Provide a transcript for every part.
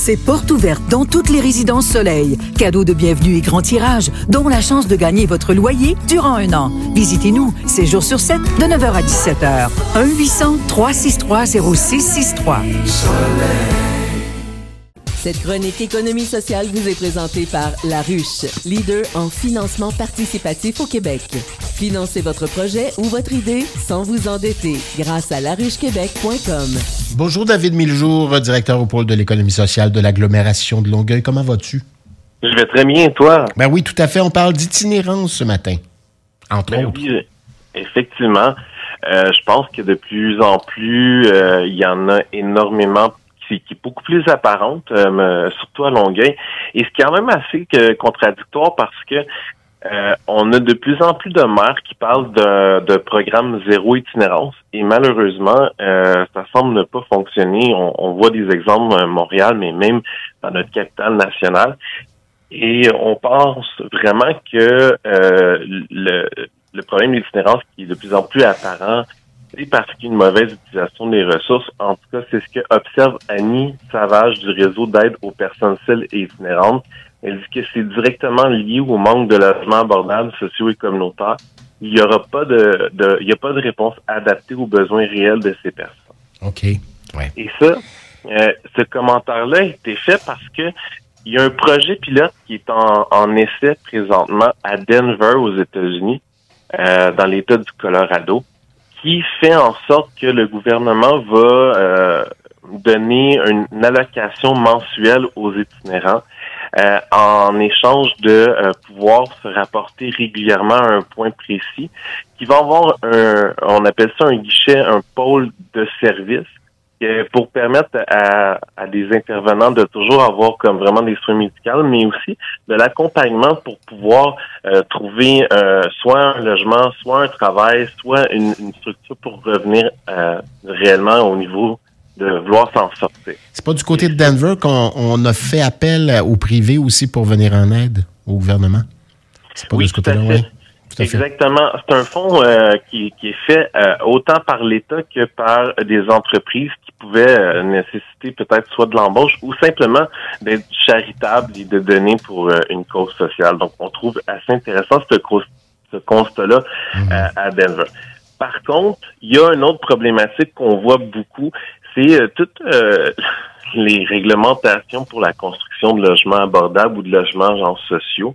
c'est porte ouverte dans toutes les résidences Soleil. Cadeau de bienvenue et grand tirage, dont la chance de gagner votre loyer durant un an. Visitez-nous, 7 jours sur 7, de 9h à 17h. 1-800-363-0663. Cette chronique économie sociale vous est présentée par La Ruche, leader en financement participatif au Québec. Financez votre projet ou votre idée sans vous endetter grâce à laruchequebec.com. Bonjour David Miljour, directeur au pôle de l'économie sociale de l'agglomération de Longueuil. Comment vas-tu? Je vais très bien, toi? Ben oui, tout à fait. On parle d'itinérance ce matin, entre Ben autres. oui, effectivement. Euh, je pense que de plus en plus, euh, il y en a énormément qui, qui est beaucoup plus apparente, euh, surtout à Longueuil. Et c'est quand même assez que- contradictoire parce que euh, on a de plus en plus de maires qui parlent de, de programme zéro itinérance et malheureusement, euh, ça semble ne pas fonctionner. On, on voit des exemples à Montréal, mais même dans notre capitale nationale. Et on pense vraiment que euh, le, le problème d'itinérance qui est de plus en plus apparent, c'est parce qu'il y a une mauvaise utilisation des ressources. En tout cas, c'est ce que observe Annie Savage du réseau d'aide aux personnes seules et itinérantes. Elle dit que c'est directement lié au manque de logements abordables, sociaux et communautaires? Il n'y aura pas de, de, il y a pas de réponse adaptée aux besoins réels de ces personnes. OK. Ouais. Et ça, euh, ce commentaire-là a été fait parce que il y a un projet pilote qui est en, en essai présentement à Denver, aux États-Unis, euh, dans l'État du Colorado, qui fait en sorte que le gouvernement va euh, donner une, une allocation mensuelle aux itinérants euh, en échange de euh, pouvoir se rapporter régulièrement à un point précis, qui va avoir un, on appelle ça un guichet, un pôle de service euh, pour permettre à, à des intervenants de toujours avoir comme vraiment des soins médicaux, mais aussi de l'accompagnement pour pouvoir trouver euh, soit un logement, soit un travail, soit une, une structure pour revenir euh, réellement au niveau de vouloir s'en sortir. C'est pas du côté de Denver qu'on on a fait appel au privé aussi pour venir en aide au gouvernement? C'est pas Oui, de ce côté-là, oui. Exactement. C'est un fonds euh, qui, qui est fait euh, autant par l'État que par des entreprises qui pouvaient euh, nécessiter peut-être soit de l'embauche ou simplement d'être charitable et de donner pour une cause sociale. Donc, on trouve assez intéressant ce, constat-là euh, à Denver. Par contre, il y a une autre problématique qu'on voit beaucoup, euh, toutes euh, les réglementations pour la construction de logements abordables ou de logements genre sociaux.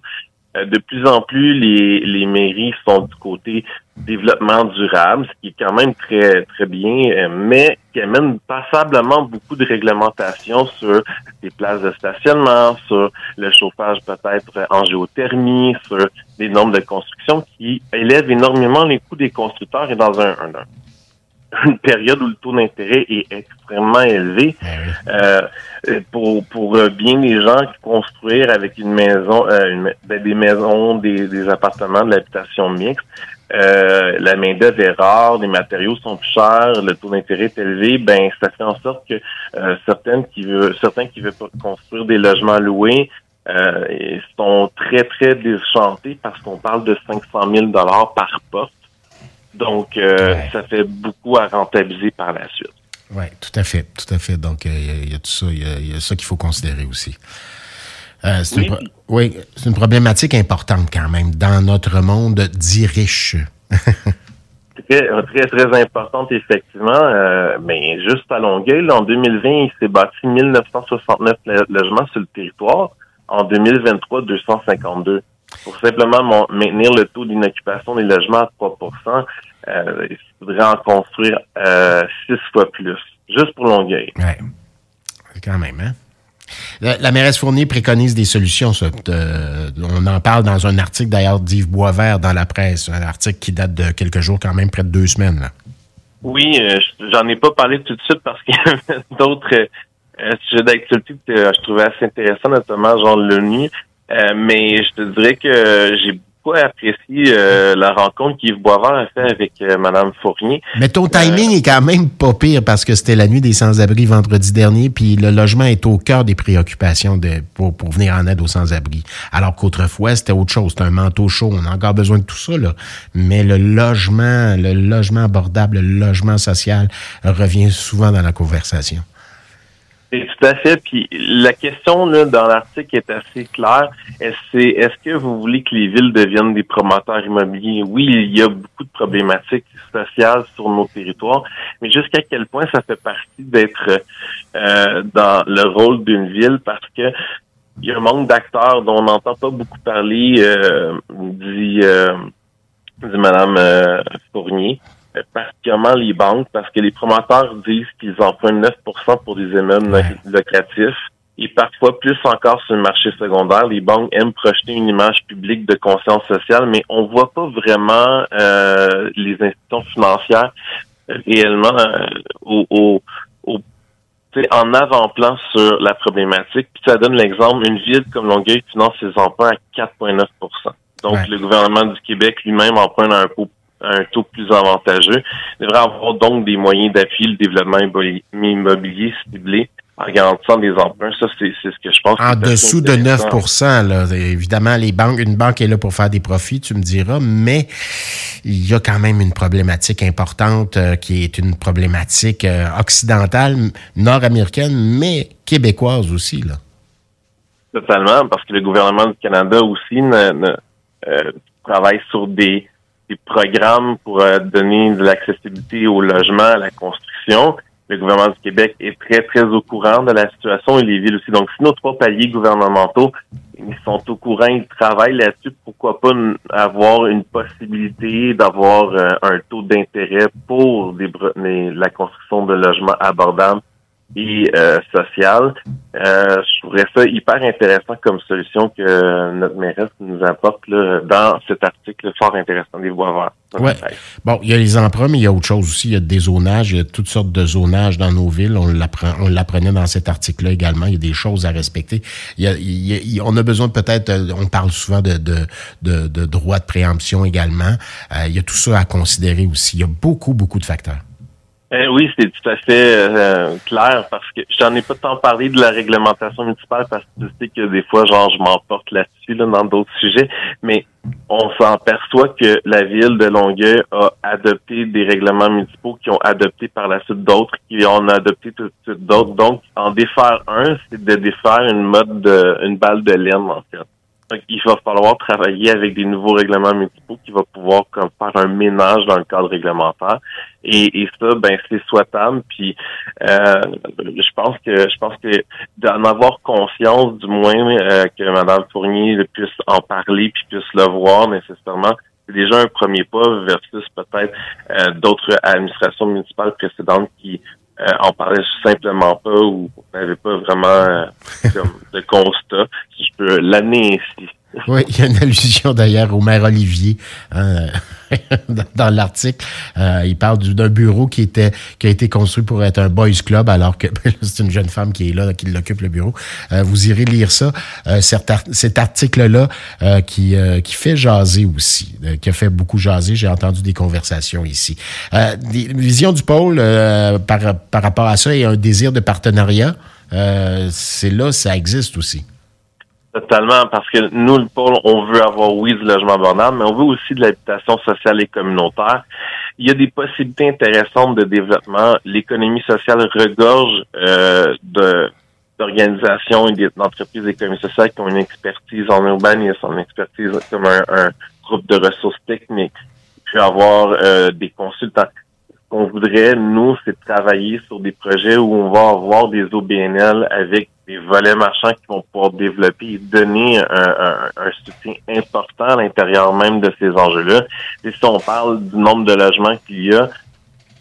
Euh, de plus en plus, les, les mairies sont du côté développement durable, ce qui est quand même très très bien, mais qui amène passablement beaucoup de réglementations sur des places de stationnement, sur le chauffage peut-être en géothermie, sur des normes de construction qui élèvent énormément les coûts des constructeurs et dans un, un- une période où le taux d'intérêt est extrêmement élevé. Euh, euh, pour pour euh, bien des gens qui construire avec une maison, euh, une- ben, des maisons, des, des appartements, de l'habitation mixte, euh, la main d'œuvre est rare, les matériaux sont plus chers, le taux d'intérêt est élevé, ben ça fait en sorte que euh, certaines qui veulent, certains qui veulent pas construire des logements loués euh, sont très très déchantés parce qu'on parle de 500 000 dollars par porte. Donc euh, ça fait beaucoup à rentabiliser par la suite. Oui, tout à fait, tout à fait. Donc, euh, il y a- il y, a tout ça, il y a, il y a ça qu'il faut considérer aussi. Euh, c'est Oui. une, oui, problématique importante quand même dans notre monde dit riche. Très, très, très importante, effectivement. Euh, mais juste à Longueuil, là, en 2020, il s'est bâti 1969 lo- logements sur le territoire. En 2023, 252. Pour simplement mon- maintenir le taux d'inoccupation des logements à 3% euh, il faudrait en construire euh, six fois plus. Juste pour Longueuil. Ouais. Quand même, hein? La, la mairesse Fournier préconise des solutions. ça. Euh, on en parle dans un article d'ailleurs d'Yves Boisvert dans la presse, un article qui date de quelques jours, quand même près de deux semaines. là. Oui, euh, je- j'en ai pas parlé tout de suite parce qu'il y avait d'autres euh, euh, sujets d'actualité que euh, je trouvais assez intéressants, notamment genre l'ONU. Euh, mais je te dirais que euh, j'ai beaucoup apprécié euh, la rencontre qu'Yves Boisvert a fait avec euh, Madame Fournier. Mais ton timing est quand même pas pire parce que c'était la nuit des sans-abri vendredi dernier, puis le logement est au cœur des préoccupations de, pour, pour venir en aide aux sans-abri. Alors qu'autrefois, c'était autre chose. C'était un manteau chaud. On a encore besoin de tout ça, là. Mais le logement, le logement abordable, le logement social revient souvent dans la conversation. Tout à fait. Puis la question là, dans l'article est assez claire. C'est est-ce que vous voulez que les villes deviennent des promoteurs immobiliers? Oui, il y a beaucoup de problématiques sociales sur nos territoires, mais jusqu'à quel point ça fait partie d'être euh, dans le rôle d'une ville? Parce que il y a un manque d'acteurs dont on n'entend pas beaucoup parler, euh, dit, euh, dit Madame euh, Fournier particulièrement les banques, parce que les promoteurs disent qu'ils empruntent 9% pour des immeubles locatifs. Et parfois, plus encore sur le marché secondaire, les banques aiment projeter une image publique de conscience sociale, mais on voit pas vraiment euh, les institutions financières réellement euh, au, au, au en avant-plan sur la problématique. Puis ça donne l'exemple, une ville comme Longueuil finance ses emprunts à 4,9% Donc, le gouvernement du Québec lui-même emprunte à un un taux plus avantageux. Il devrait avoir donc des moyens d'appuyer le développement immobilier ciblé en garantissant des emprunts. Ça, c'est ce que je pense. En dessous de 9 là, Évidemment, les banques, une banque est là pour faire des profits, tu me diras, mais il y a quand même une problématique importante euh, qui est une problématique euh, occidentale, nord-américaine, mais québécoise aussi. Là. Totalement, parce que le gouvernement du Canada aussi ne, euh, travaille sur des des programmes pour euh, donner de l'accessibilité au logement, à la construction. Le gouvernement du Québec est très, très au courant de la situation et les villes aussi. Donc, si nos trois paliers gouvernementaux ils sont au courant, ils travaillent là-dessus, pourquoi pas avoir une possibilité d'avoir euh, un taux d'intérêt pour la construction de logements abordables et euh, sociale. Euh, je trouverais ça hyper intéressant comme solution que notre mairesse nous apporte là, dans cet article fort intéressant des voies vertes. Ouais. Bon, il y a les emprunts, mais il y a autre chose aussi. Il y a des zonages, il y a toutes sortes de zonages dans nos villes. On l'apprenait dans cet article-là également. Il y a des choses à respecter. Il y a, on a besoin peut-être, euh, on parle souvent de, de, de, de droit de préemption également. Euh, il y a tout ça à considérer aussi. Il y a beaucoup, beaucoup de facteurs. Eh oui, c'est tout à fait euh, clair parce que j'en ai pas tant parlé de la réglementation municipale parce que tu sais que des fois, genre, je m'emporte là-dessus là, dans d'autres sujets, mais on s'en perçoit que la ville de Longueuil a adopté des règlements municipaux qui ont adopté par la suite d'autres, qui ont adopté tout de suite d'autres. Donc, en défaire un, c'est de défaire une mode de une balle de laine, en fait il va falloir travailler avec des nouveaux règlements municipaux qui va pouvoir comme, faire un ménage dans le cadre réglementaire. Et, et ça, ben c'est souhaitable. Puis euh, je pense que je pense que d'en avoir conscience, du moins euh, que Mme Fournier puisse en parler puis puisse le voir nécessairement, c'est déjà un premier pas versus peut-être euh, d'autres administrations municipales précédentes qui euh, on parlait simplement pas ou on n'avait pas vraiment euh, de constat, si je peux l'amener ainsi. Oui, il y a une allusion d'ailleurs au maire Olivier hein, dans l'article. Euh, il parle d'un bureau qui était qui a été construit pour être un boys club, alors que c'est une jeune femme qui est là, qui l'occupe le bureau. Euh, vous irez lire ça. Euh, cet, article-là qui, qui fait jaser aussi, qui a fait beaucoup jaser. J'ai entendu des conversations ici. des visions du pôle par, par rapport à ça et un désir de partenariat. c'est là, ça existe aussi. Totalement, parce que nous, le pôle, on veut avoir, oui, du logement abordable, mais on veut aussi de l'habitation sociale et communautaire. Il y a des possibilités intéressantes de développement. L'économie sociale regorge euh, de d'organisations et d'entreprises d'économie sociale qui ont une expertise en urbanisme, une expertise comme un, groupe de ressources techniques, puis avoir euh, des consultants. Qu'on voudrait, nous, c'est travailler sur des projets où on va avoir des OBNL avec des volets marchands qui vont pouvoir développer et donner un, un, soutien important à l'intérieur même de ces enjeux-là. Et si on parle du nombre de logements qu'il y a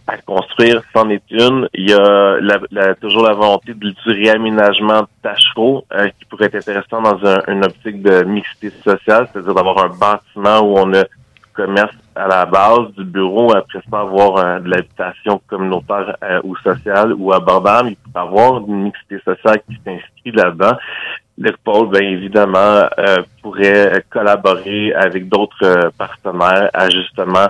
à construire, c'en est une. Il y a la, toujours la volonté du réaménagement de tâcherot euh, qui pourrait être intéressant dans un, une optique de mixité sociale, c'est-à-dire d'avoir un bâtiment où on a commerce à la base du bureau, après ça avoir euh, de l'habitation communautaire euh, ou sociale ou abordable, il peut avoir une mixité sociale qui s'inscrit là-dedans. Le bien évidemment, euh, pourrait collaborer avec d'autres partenaires à justement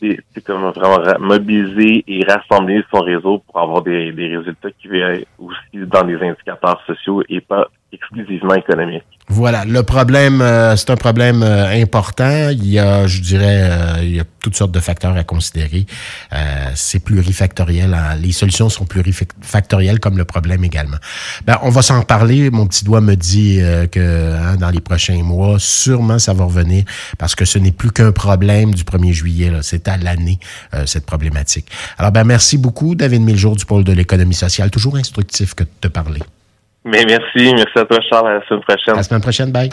c'est comme vraiment mobiliser et rassembler son réseut pour avoir des, des résultats qui viennent aussi dans des indicateurs sociaux et pas exclusivement économique. Voilà, le problème, euh, c'est un problème euh, important. Il y a, je dirais, euh, il y a toutes sortes de facteurs à considérer. c'est plurifactoriel. Hein. Les solutions sont plurifactorielles comme le problème également. Ben, on va s'en parler. Mon petit doigt me dit que hein, dans les prochains mois, sûrement ça va revenir parce que ce n'est plus qu'un problème du 1er juillet. C'est à l'année cette problématique. Alors, ben merci beaucoup, David Miljour du pôle de l'économie sociale. Toujours instructif que de te parler. Mais merci, merci à toi, Charles. À la semaine prochaine. À la semaine prochaine, bye.